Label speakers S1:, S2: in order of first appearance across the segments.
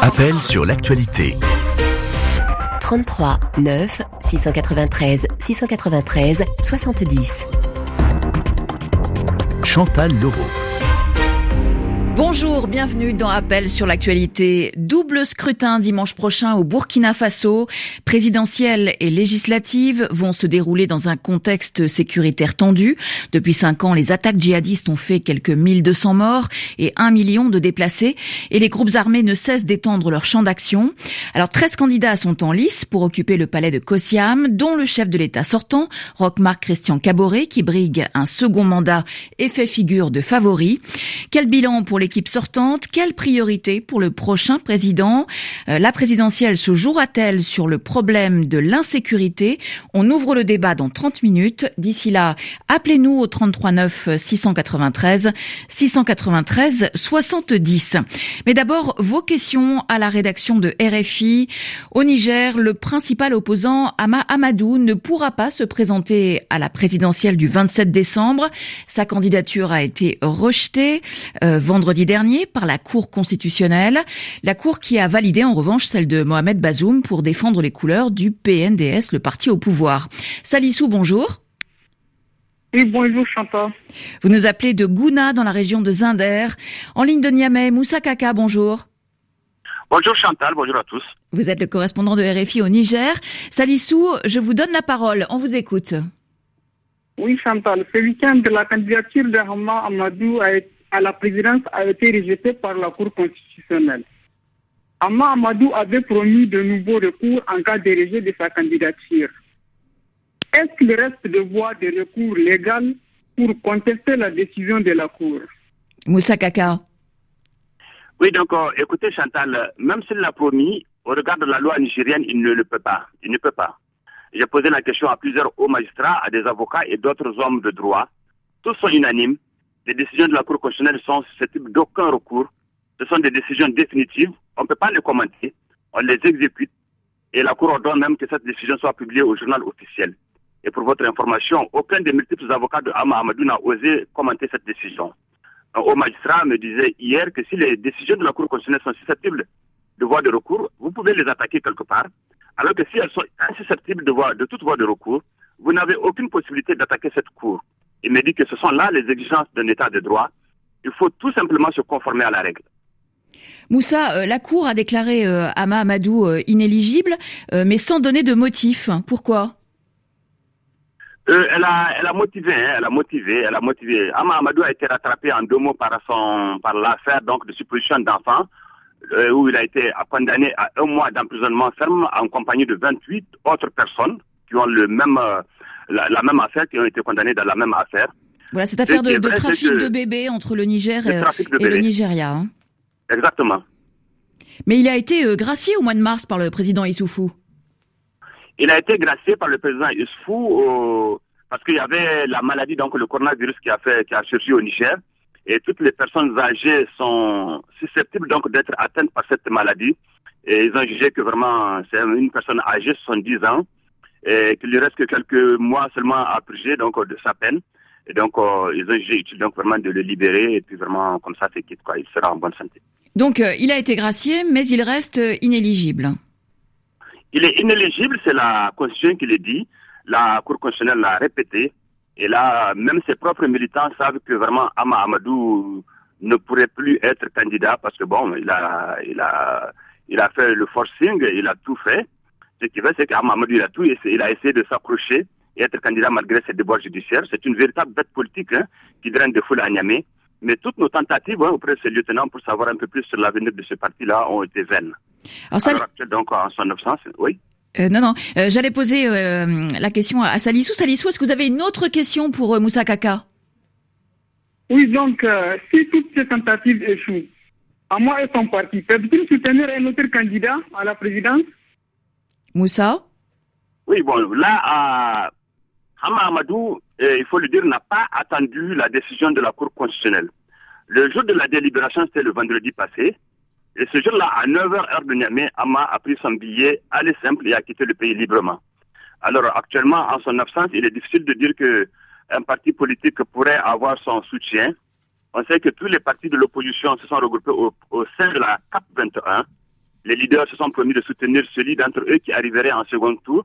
S1: Appel sur l'actualité.
S2: 33 9 693 693 70.
S1: Chantal Leroux.
S3: Bonjour, bienvenue dans Appel sur l'actualité. Double scrutin dimanche prochain au Burkina Faso. Présidentielle et législative vont se dérouler dans un contexte sécuritaire tendu. Depuis cinq ans, les attaques djihadistes ont fait quelques 1200 morts et un million de déplacés. Et les groupes armés ne cessent d'étendre leur champ d'action. Alors 13 candidats sont en lice pour occuper le palais de Kosiam, dont le chef de l'État sortant, Rochmarc Christian Caboret, qui brigue un second mandat et fait figure de favori. L'équipe sortante Quelle priorité pour le prochain président? Euh, La présidentielle se jouera-t-elle sur le problème de l'insécurité? On ouvre le débat dans 30 minutes. D'ici là, appelez-nous au 33 9 693 693 70. Mais d'abord, vos questions à la rédaction de RFI. Au Niger, le principal opposant, Ama Amadou, ne pourra pas se présenter à la présidentielle du 27 décembre. Sa candidature a été rejetée euh, vendredi dernier par la Cour constitutionnelle, la Cour qui a validé en revanche celle de Mohamed Bazoum pour défendre les couleurs du PNDS, le parti au pouvoir. Salissou, bonjour.
S4: Oui, bonjour Chantal.
S3: Vous nous appelez de Gouna dans la région de Zinder. En ligne de Niamey, Moussa Kaka, bonjour.
S5: Bonjour Chantal, bonjour à tous.
S3: Vous êtes le correspondant de RFI au Niger. Salissou, je vous donne la parole, on vous écoute.
S4: Oui Chantal, ce week-end, la candidature de Hama Amadou a été à la présidence a été rejeté par la Cour constitutionnelle. Amma Amadou avait promis de nouveaux recours en cas de rejet de sa candidature. Est-ce qu'il reste de voies de recours légales pour contester la décision de la Cour?
S3: Moussa Kaka.
S5: Oui, donc euh, écoutez Chantal, même s'il l'a promis, au regard de la loi nigérienne, il ne le peut pas. Il ne peut pas. J'ai posé la question à plusieurs hauts magistrats, à des avocats et d'autres hommes de droit. Tous sont unanimes les décisions de la Cour constitutionnelle sont susceptibles d'aucun recours. Ce sont des décisions définitives. On ne peut pas les commenter. On les exécute. Et la Cour ordonne même que cette décision soit publiée au journal officiel. Et pour votre information, aucun des multiples avocats de Hama Amadou n'a osé commenter cette décision. Un haut magistrat me disait hier que si les décisions de la Cour constitutionnelle sont susceptibles de voie de recours, vous pouvez les attaquer quelque part. Alors que si elles sont insusceptibles de, voie, de toute voie de recours, vous n'avez aucune possibilité d'attaquer cette Cour. Il me dit que ce sont là les exigences d'un État de droit. Il faut tout simplement se conformer à la règle.
S3: Moussa, euh, la Cour a déclaré euh, Ama Amadou euh, inéligible, mais sans donner de motif. Pourquoi?
S5: Elle, a, elle a motivé, hein, elle a motivé, elle a motivé. Ama Amadou a été rattrapé en deux mots par son, par l'affaire donc de supposition d'enfant, où il a été condamné à un mois d'emprisonnement ferme en compagnie de 28 autres personnes qui ont le même la, même affaire, qui ont été condamnés dans la même affaire.
S3: Voilà, cette affaire de, trafic de bébés entre le Niger et, le Nigeria. Hein.
S5: Exactement.
S3: Mais il a été euh, gracié au mois de mars par le président Issoufou.
S5: Il a été gracié par le président Issoufou parce qu'il y avait la maladie, donc le coronavirus qui a fait, qui a surgi au Niger. Et toutes les personnes âgées sont susceptibles donc d'être atteintes par cette maladie. Et ils ont jugé que vraiment, c'est une personne âgée, 70 ans, et qu'il lui reste que quelques mois seulement à purger donc de sa peine. Et donc, euh, ils ont jugé utile donc vraiment de le libérer et puis vraiment comme ça c'est quitte quoi. Il sera en bonne santé.
S3: Donc, euh, il a été gracié, mais il reste inéligible.
S5: Il est inéligible, c'est la Constitution qui le dit. La Cour constitutionnelle l'a répété. Et là, même ses propres militants savent que vraiment Ama Amadou ne pourrait plus être candidat parce que bon, il a, il a, il a fait le forcing, il a tout fait. Ce qui veut, c'est qu'Amamadou, il a tout, il a essayé de s'accrocher et être candidat malgré ses déboires judiciaires. C'est une véritable bête politique hein, qui draine des foules à Niamey. Mais toutes nos tentatives hein, auprès de ce lieutenant pour savoir un peu plus sur l'avenir de ce parti-là ont été vaines. Alors, ça... donc, en son absence, oui.
S3: Euh, non, non. Euh, j'allais poser euh, la question à Salissou. Salissou, est-ce que vous avez une autre question pour Moussa Kaka?
S4: Oui, donc, si toutes ces tentatives échouent, à moi et son parti, peut-il soutenir un autre candidat à la présidence?
S3: Moussa?
S5: Oui, bon, là, Hama Amadou, eh, il faut le dire, n'a pas attendu la décision de la Cour constitutionnelle. Le jour de la délibération, c'était le vendredi passé. Et ce jour-là, à 9h heure de Niamey, Hama a pris son billet, allé simple et a quitté le pays librement. Alors actuellement, en son absence, il est difficile de dire que un parti politique pourrait avoir son soutien. On sait que tous les partis de l'opposition se sont regroupés au, sein de la CAP 2021. Les leaders se sont promis de soutenir celui d'entre eux qui arriverait en second tour.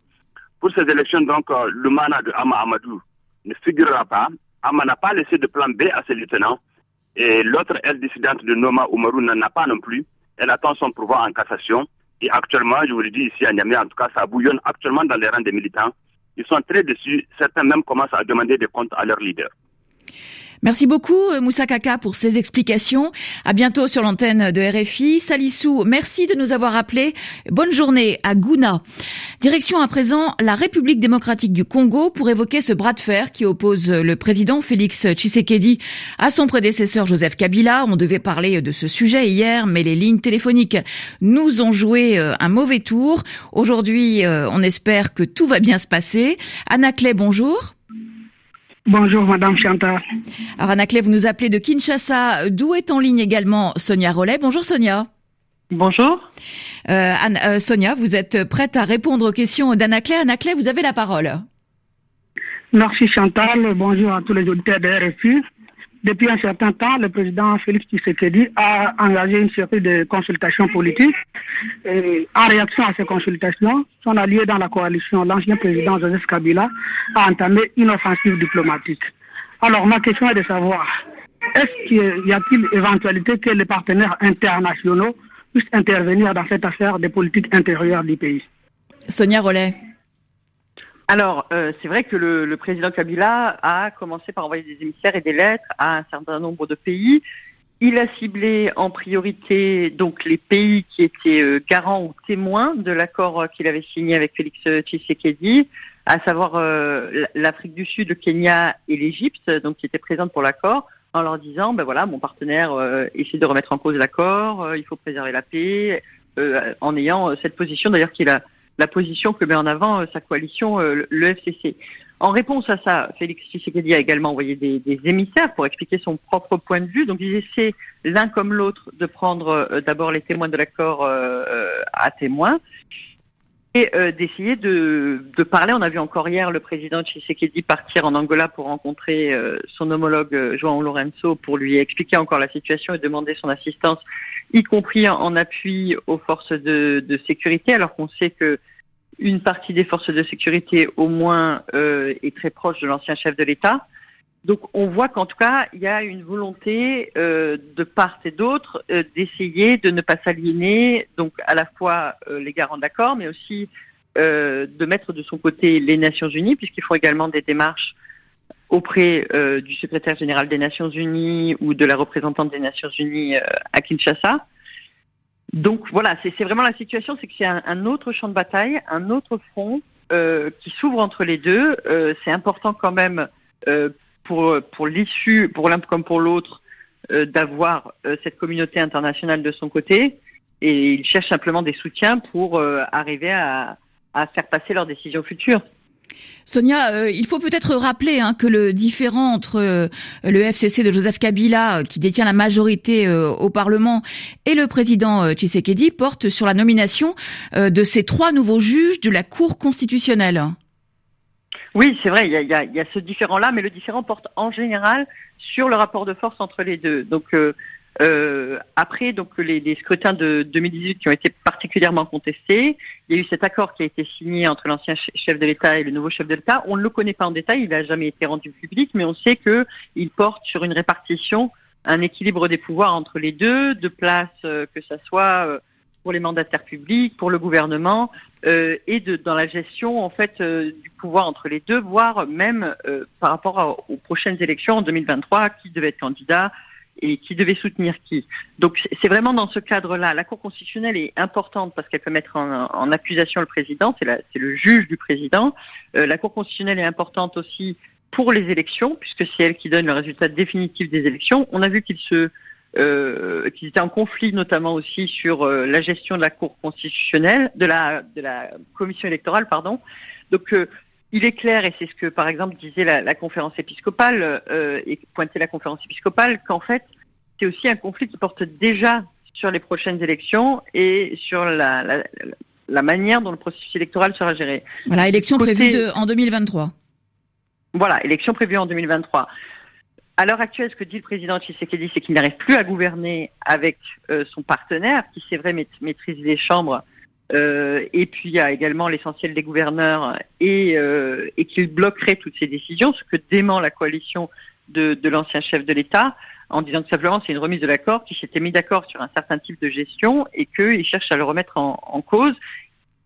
S5: Pour ces élections, donc, euh, le mana de Ama Amadou ne figurera pas. Ama n'a pas laissé de plan B à ses lieutenants. Et l'autre aile dissidente de Noma Oumarou n'en a pas non plus. Elle attend son pouvoir en cassation. Et actuellement, je vous le dis ici à Niamey, en tout cas, ça bouillonne actuellement dans les rangs des militants. Ils sont très déçus. Certains même commencent à demander des comptes à leurs leaders.
S3: Merci beaucoup euh, Moussa Kaka pour ces explications. À bientôt sur l'antenne de RFI. Salissou, merci de nous avoir appelés. Bonne journée à Gouna. Direction à présent la République démocratique du Congo pour évoquer ce bras de fer qui oppose le président Félix Tshisekedi à son prédécesseur Joseph Kabila. On devait parler de ce sujet hier, mais les lignes téléphoniques nous ont joué euh, un mauvais tour. Aujourd'hui, euh, on espère que tout va bien se passer. Anna Clay, bonjour.
S4: Bonjour, Madame Chantal.
S3: Alors, Anaclé, vous nous appelez de Kinshasa, d'où est en ligne également Sonia Rollet. Bonjour, Sonia.
S6: Bonjour.
S3: Euh, euh, Sonia, vous êtes prête à répondre aux questions d'Anaclé. Anaclé, vous avez la parole.
S4: Merci, Chantal. Bonjour à tous les auditeurs de RFI. Depuis un certain temps, le président Félix Tshisekedi a engagé une série de consultations politiques. Et en réaction à ces consultations, son allié dans la coalition, l'ancien président Joseph Kabila, a entamé une offensive diplomatique. Alors, ma question est de savoir, est-ce qu'il y a-t-il éventualité que les partenaires internationaux puissent intervenir dans cette affaire des politiques intérieures du pays?
S3: Sonia Rollet.
S6: Alors, euh, c'est vrai que le, président Kabila a commencé par envoyer des émissaires et des lettres à un certain nombre de pays. Il a ciblé en priorité donc les pays qui étaient euh, garants ou témoins de l'accord euh, qu'il avait signé avec Félix Tshisekedi, à savoir euh, l'Afrique du Sud, le Kenya et l'Égypte, donc qui étaient présentes pour l'accord, en leur disant ben voilà, mon partenaire essaie de remettre en cause l'accord, il faut préserver la paix, en ayant cette position d'ailleurs qu'il a la position que met en avant euh, sa coalition, euh, le FCC. En réponse à ça, Félix Tshisekedi a également envoyé des, émissaires pour expliquer son propre point de vue. Donc ils essaient l'un comme l'autre de prendre euh, d'abord les témoins de l'accord à témoin et d'essayer de, parler. On a vu encore hier le président Tshisekedi partir en Angola pour rencontrer son homologue João Lorenzo pour lui expliquer encore la situation et demander son assistance y compris en appui aux forces de, sécurité, alors qu'on sait que une partie des forces de sécurité, au moins, euh, est très proche de l'ancien chef de l'État. Donc, on voit qu'en tout cas, il y a une volonté euh, de part et d'autre euh, d'essayer de ne pas s'aliéner, donc à la fois euh, les garants d'accord, mais aussi de mettre de son côté les Nations Unies, puisqu'il faut également des démarches auprès du secrétaire général des Nations Unies ou de la représentante des Nations Unies à Kinshasa. Donc voilà, c'est vraiment la situation, c'est que c'est un, autre champ de bataille, un autre front qui s'ouvre entre les deux. C'est important quand même euh, pour, pour l'issue, pour l'un comme pour l'autre, euh, d'avoir cette communauté internationale de son côté. Et il cherche simplement des soutiens pour arriver à, faire passer leurs décisions futures.
S3: Sonia, euh, il faut peut-être rappeler hein, que le différent entre euh, le FCC de Joseph Kabila, euh, qui détient la majorité euh, au Parlement, et le président euh, Tshisekedi porte sur la nomination de ces trois nouveaux juges de la Cour constitutionnelle.
S6: Oui, c'est vrai, il y a, ce différent-là, mais le différent porte en général sur le rapport de force entre les deux. Donc, euh, après, donc les, scrutins de 2018 qui ont été particulièrement contestés, il y a eu cet accord qui a été signé entre l'ancien chef de l'État et le nouveau chef de l'État. On ne le connaît pas en détail, il n'a jamais été rendu public, mais on sait que il porte sur une répartition, un équilibre des pouvoirs entre les deux, de place euh, que ça soit euh, pour les mandataires publics, pour le gouvernement, euh, et dans la gestion en fait euh, du pouvoir entre les deux, voire même euh, par rapport aux prochaines élections en 2023, qui devait être candidat, et qui devait soutenir qui. Donc c'est vraiment dans ce cadre-là. La Cour constitutionnelle est importante parce qu'elle peut mettre en, accusation le président, c'est le juge du président. La Cour constitutionnelle est importante aussi pour les élections, puisque c'est elle qui donne le résultat définitif des élections. On a vu qu'ils se euh, qu'ils étaient en conflit notamment aussi sur euh, la gestion de la Cour constitutionnelle, de la, de la commission électorale, pardon. Donc euh, il est clair, et c'est ce que par exemple disait la, la conférence épiscopale euh, et pointait la conférence épiscopale, qu'en fait c'est aussi un conflit qui porte déjà sur les prochaines élections et sur la, la, la manière dont le processus électoral sera géré.
S3: Voilà, élection Côté... prévue de, en 2023.
S6: Voilà, élection prévue en 2023. À l'heure actuelle, ce que dit le président Tshisekedi, c'est qu'il n'arrive plus à gouverner avec euh, son partenaire, qui c'est vrai maîtrise les chambres, euh, et puis il y a également l'essentiel des gouverneurs, et, euh, et qu'il bloquerait toutes ces décisions, ce que dément la coalition de, l'ancien chef de l'État, en disant que simplement c'est une remise de l'accord, qui s'était mis d'accord sur un certain type de gestion, et qu'il cherche à le remettre en, cause,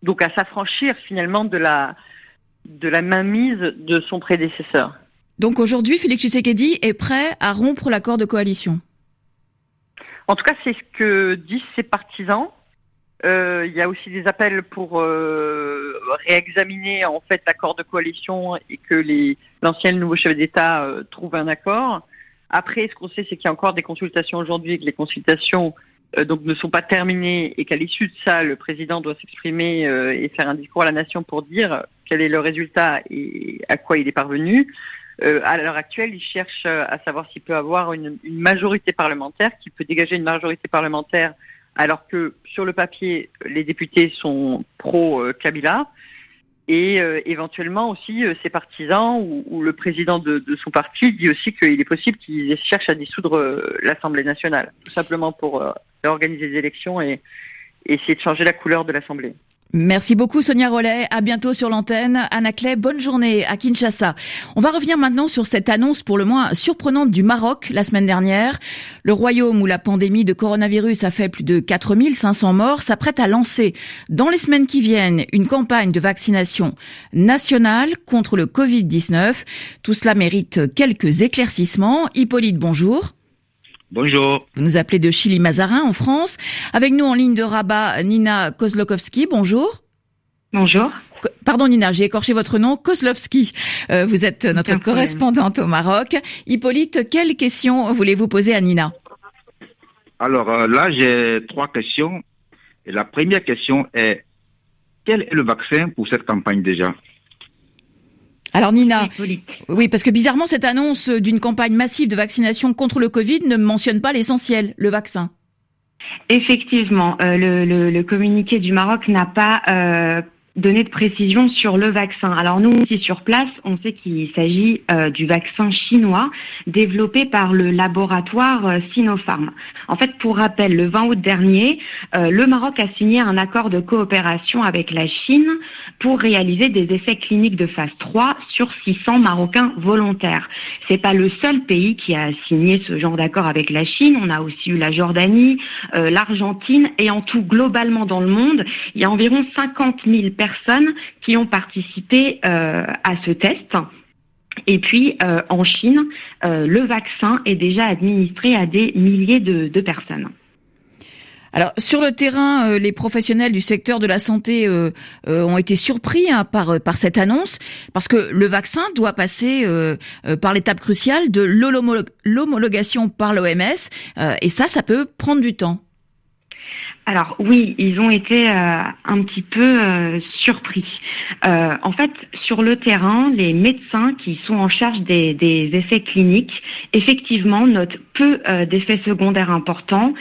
S6: donc à s'affranchir finalement de la mainmise de son prédécesseur.
S3: Donc aujourd'hui, Félix Tshisekedi est prêt à rompre l'accord de coalition.
S6: En tout cas, c'est ce que disent ses partisans. Euh, il y a aussi des appels pour euh, réexaminer en fait l'accord de coalition et que l'ancien nouveau chef d'État euh, trouve un accord. Après, ce qu'on sait, c'est qu'il y a encore des consultations aujourd'hui et que les consultations donc ne sont pas terminées et qu'à l'issue de ça, le président doit s'exprimer et faire un discours à la nation pour dire quel est le résultat et à quoi il est parvenu. Euh, à l'heure actuelle, il cherche euh, à savoir s'il peut avoir une, majorité parlementaire, qui peut dégager une majorité parlementaire, alors que sur le papier, les députés sont pro-Kabila. Et euh, éventuellement aussi ses partisans ou, le président de, son parti dit aussi qu'il est possible qu'ils cherchent à dissoudre l'Assemblée nationale, tout simplement pour organiser des élections et essayer de changer la couleur de l'Assemblée.
S3: Merci beaucoup Sonia Rollet. À bientôt sur l'antenne. Anna Clay, bonne journée à Kinshasa. On va revenir maintenant sur cette annonce pour le moins surprenante du Maroc la semaine dernière. Le royaume où la pandémie de coronavirus a fait plus de 4500 morts s'apprête à lancer dans les semaines qui viennent une campagne de vaccination nationale contre le Covid-19. Tout cela mérite quelques éclaircissements. Hippolyte, bonjour.
S7: Bonjour.
S3: Vous nous appelez de Chili Mazarin en France. Avec nous en ligne de Rabat, Nina Kozlokowski. Bonjour.
S8: Bonjour.
S3: Pardon Nina, j'ai écorché votre nom, Kozlovski. Euh, vous êtes notre correspondante au Maroc. Hippolyte, quelle question voulez-vous poser à Nina?
S7: Alors euh, là, j'ai trois questions. Et la première question est, quel est le vaccin pour cette campagne déjà?
S3: Alors Nina, oui, parce que bizarrement, cette annonce d'une campagne massive de vaccination contre le Covid ne mentionne pas l'essentiel, le vaccin.
S8: Effectivement, euh, le, communiqué du Maroc n'a pas euh, donner de précision sur le vaccin. Alors nous, ici sur place, on sait qu'il s'agit euh, du vaccin chinois développé par le laboratoire euh, Sinopharm. En fait, pour rappel, le 20 août dernier, euh, le Maroc a signé un accord de coopération avec la Chine pour réaliser des essais cliniques de phase 3 sur 600 Marocains volontaires. C'est pas le seul pays qui a signé ce genre d'accord avec la Chine. On a aussi eu la Jordanie, l'Argentine et en tout globalement dans le monde, il y a environ 50 000 personnes qui ont participé euh, à ce test. Et puis, euh, en Chine, euh, le vaccin est déjà administré à des milliers de, personnes.
S3: Alors sur le terrain, les professionnels du secteur de la santé ont été surpris hein, par par cette annonce parce que le vaccin doit passer par l'étape cruciale de l'homologation par l'OMS et ça, ça peut prendre du temps.
S8: Alors oui, ils ont été euh, un petit peu euh, surpris. Euh, en fait, sur le terrain, les médecins qui sont en charge des, essais cliniques, effectivement, notent peu d'effets secondaires importants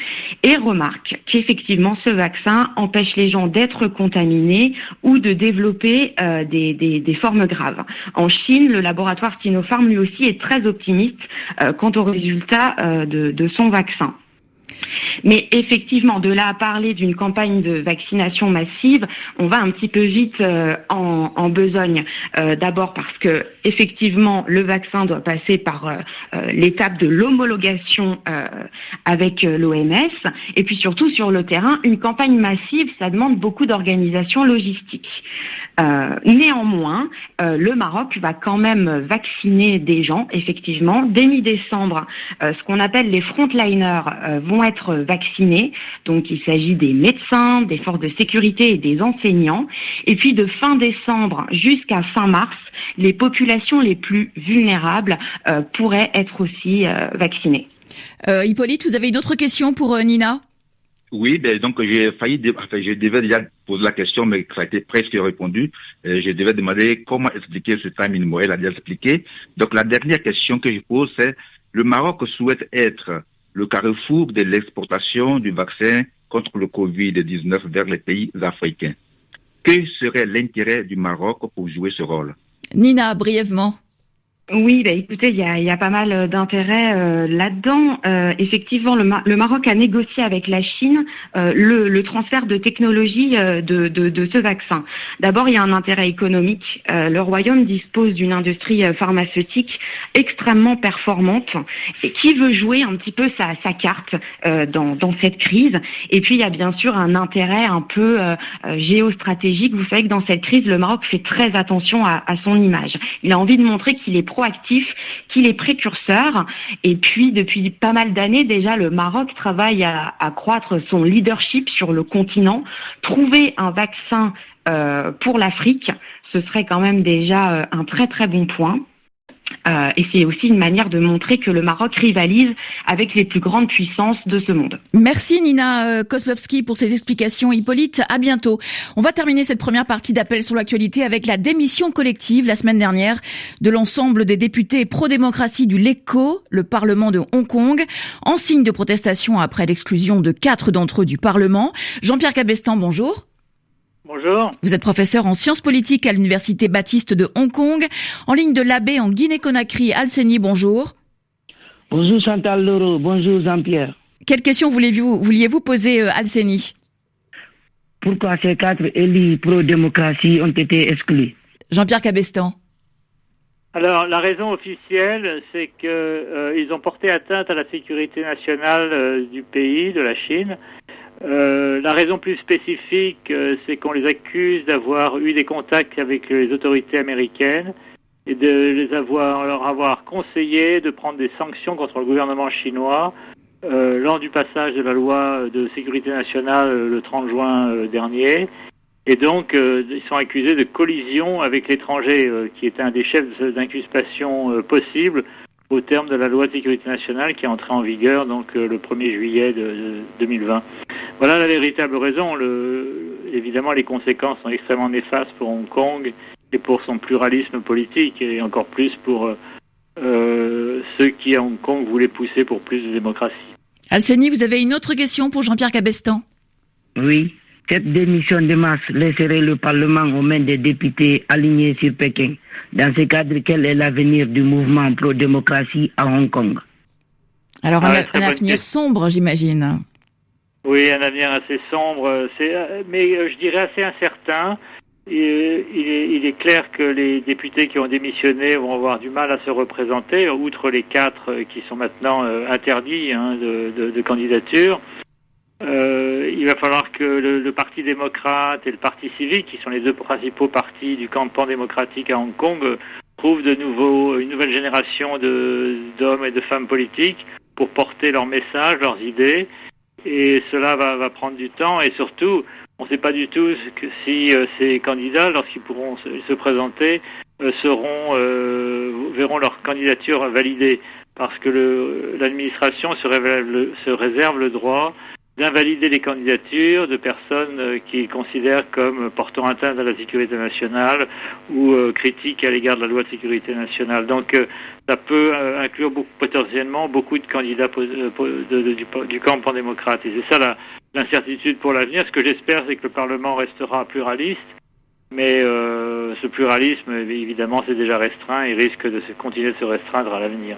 S8: et remarquent qu'effectivement, ce vaccin empêche les gens d'être contaminés ou de développer des, formes graves. En Chine, le laboratoire Sinopharm, lui aussi, est très optimiste quant aux résultats de son vaccin. Mais effectivement, de là à parler d'une campagne de vaccination massive, on va un petit peu vite euh, en, besogne. Euh, d'abord parce que effectivement, le vaccin doit passer par euh, l'étape de l'homologation avec l'OMS, et puis surtout sur le terrain, une campagne massive, ça demande beaucoup d'organisation logistique. Néanmoins, le Maroc va quand même vacciner des gens, effectivement, dès mi-décembre. ce qu'on appelle les frontliners vont être vaccinés. Donc il s'agit des médecins, des forces de sécurité et des enseignants. Et puis de fin décembre jusqu'à fin mars, les populations les plus vulnérables euh, pourraient être aussi euh, vaccinées.
S3: Euh, Hippolyte, vous avez une autre question pour Nina?
S7: Oui, ben, donc j'ai failli, enfin, je devais déjà poser la question, mais ça a été presque répondu. je devais demander comment expliquer ce timing. Morel a déjà expliqué. Donc la dernière question que je pose, c'est le Maroc souhaite être le carrefour de l'exportation du vaccin contre le Covid-19 vers les pays africains. Quel serait l'intérêt du Maroc pour jouer ce rôle?
S3: Nina, brièvement.
S8: Oui, bah écoutez, il y a, y a, pas mal d'intérêt euh, là-dedans. Euh, effectivement, le, le, Maroc a négocié avec la Chine euh, le, le, transfert de technologie de, de, de, ce vaccin. D'abord, il y a un intérêt économique. le Royaume dispose d'une industrie pharmaceutique extrêmement performante et qui veut jouer un petit peu sa, sa carte dans, dans, cette crise. Et puis, il y a bien sûr un intérêt un peu géostratégique. Vous savez que dans cette crise, le Maroc fait très attention à, à son image. Il a envie de montrer qu'il est proactif, qu'il est précurseur. Et puis, depuis pas mal d'années déjà, le Maroc travaille à, accroître son leadership sur le continent. Trouver un vaccin euh, pour l'Afrique, ce serait quand même déjà euh, un très très bon point. Euh, et c'est aussi une manière de montrer que le Maroc rivalise avec les plus grandes puissances de ce monde.
S3: Merci Nina euh, Kozlovski pour ces explications. Hippolyte, à bientôt. On va terminer cette première partie d'appel sur l'actualité avec la démission collective la semaine dernière de l'ensemble des députés pro-démocratie du LECO, le Parlement de Hong Kong, en signe de protestation après l'exclusion de quatre d'entre eux du Parlement. Jean-Pierre Cabestan, bonjour.
S9: Bonjour.
S3: Vous êtes professeur en sciences politiques à l'Université Baptiste de Hong Kong, en ligne de l'abbé en Guinée-Conakry. Alceni, bonjour.
S10: Bonjour Chantal Loro, bonjour Jean-Pierre.
S3: Quelle question vouliez-vous vouliez -vous poser, euh, Alceni
S10: Pourquoi ces quatre élus pro-démocratie ont été exclus?
S3: Jean-Pierre Cabestan.
S9: Alors, la raison officielle, c'est qu'ils euh, ont porté atteinte à la sécurité nationale euh, du pays, de la Chine, euh, la raison plus spécifique, euh, c'est qu'on les accuse d'avoir eu des contacts avec les autorités américaines et de les avoir, leur avoir conseillé de prendre des sanctions contre le gouvernement chinois euh, lors du passage de la loi de sécurité nationale le 30 juin dernier. Et donc, ils sont accusés de collision avec l'étranger, qui est un des chefs d'incuspation possibles au terme de la loi de sécurité nationale qui est entrée en vigueur donc le 1er juillet de 2020. Voilà la véritable raison. Le, évidemment, les conséquences sont extrêmement néfastes pour Hong Kong et pour son pluralisme politique et encore plus pour euh, ceux qui à Hong Kong voulaient pousser pour plus de démocratie.
S3: Alceni, vous avez une autre question pour Jean-Pierre Cabestan?
S10: Oui. Cette démission de masse laisserait le Parlement aux mains des députés alignés sur Pékin. Dans ce cadre, quel est l'avenir du mouvement pro-démocratie à Hong Kong?
S3: Alors, ah un avenir sombre, j'imagine.
S9: Oui, un avenir assez sombre, mais euh, je dirais assez incertain. Il est, il est, clair que les députés qui ont démissionné vont avoir du mal à se représenter, outre les quatre qui sont maintenant euh, interdits hein, de, de, de, candidature. Euh, il va falloir que le, Parti démocrate et le Parti civique, qui sont les deux principaux partis du camp pan-démocratique à Hong Kong, trouvent de nouveau une nouvelle génération d'hommes et de femmes politiques pour porter leurs messages, leurs idées. Et cela va, va, prendre du temps. Et surtout, on ne sait pas du tout que si euh, ces candidats, lorsqu'ils pourront se, présenter, euh, seront euh, verront leur candidature validée. Parce que l'administration se, se, réserve le droit d'invalider les candidatures de personnes euh, qui considèrent comme portant atteinte à la sécurité nationale ou euh, critiques à l'égard de la loi de sécurité nationale. Donc euh, ça peut inclure potentiellement beaucoup de candidats du, camp pan-démocrate. Et c'est ça l'incertitude pour l'avenir. Ce que j'espère, c'est que le Parlement restera pluraliste. Mais ce pluralisme, évidemment, c'est déjà restreint et risque de se, continuer de se restreindre à l'avenir.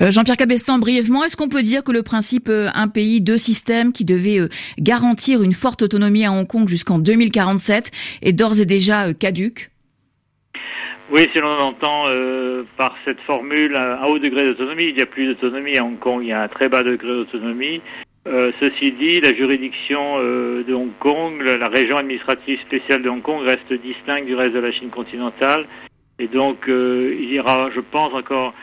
S3: Euh, Jean-Pierre Cabestan, brièvement, est-ce qu'on peut dire que le principe euh, un pays, deux systèmes qui devait euh, garantir une forte autonomie à Hong Kong jusqu'en 2047 est d'ores et déjà caduque?
S9: Oui, si l'on entend par cette formule un haut degré d'autonomie, il n'y a plus d'autonomie à Hong Kong, il y a un très bas degré d'autonomie. Ceci dit, la juridiction de Hong Kong, la, région administrative spéciale de Hong Kong reste distincte du reste de la Chine continentale. Et donc, il y aura, je pense, encore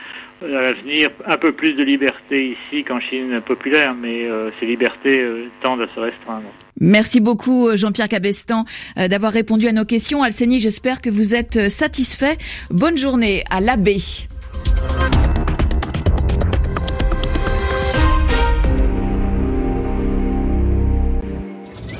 S9: à l'avenir un peu plus de liberté ici qu'en Chine populaire, mais euh, ces libertés euh, tendent à se restreindre.
S3: Merci beaucoup Jean-Pierre Cabestan euh, d'avoir répondu à nos questions. Alceni, j'espère que vous êtes satisfait. Bonne journée à l'abbé.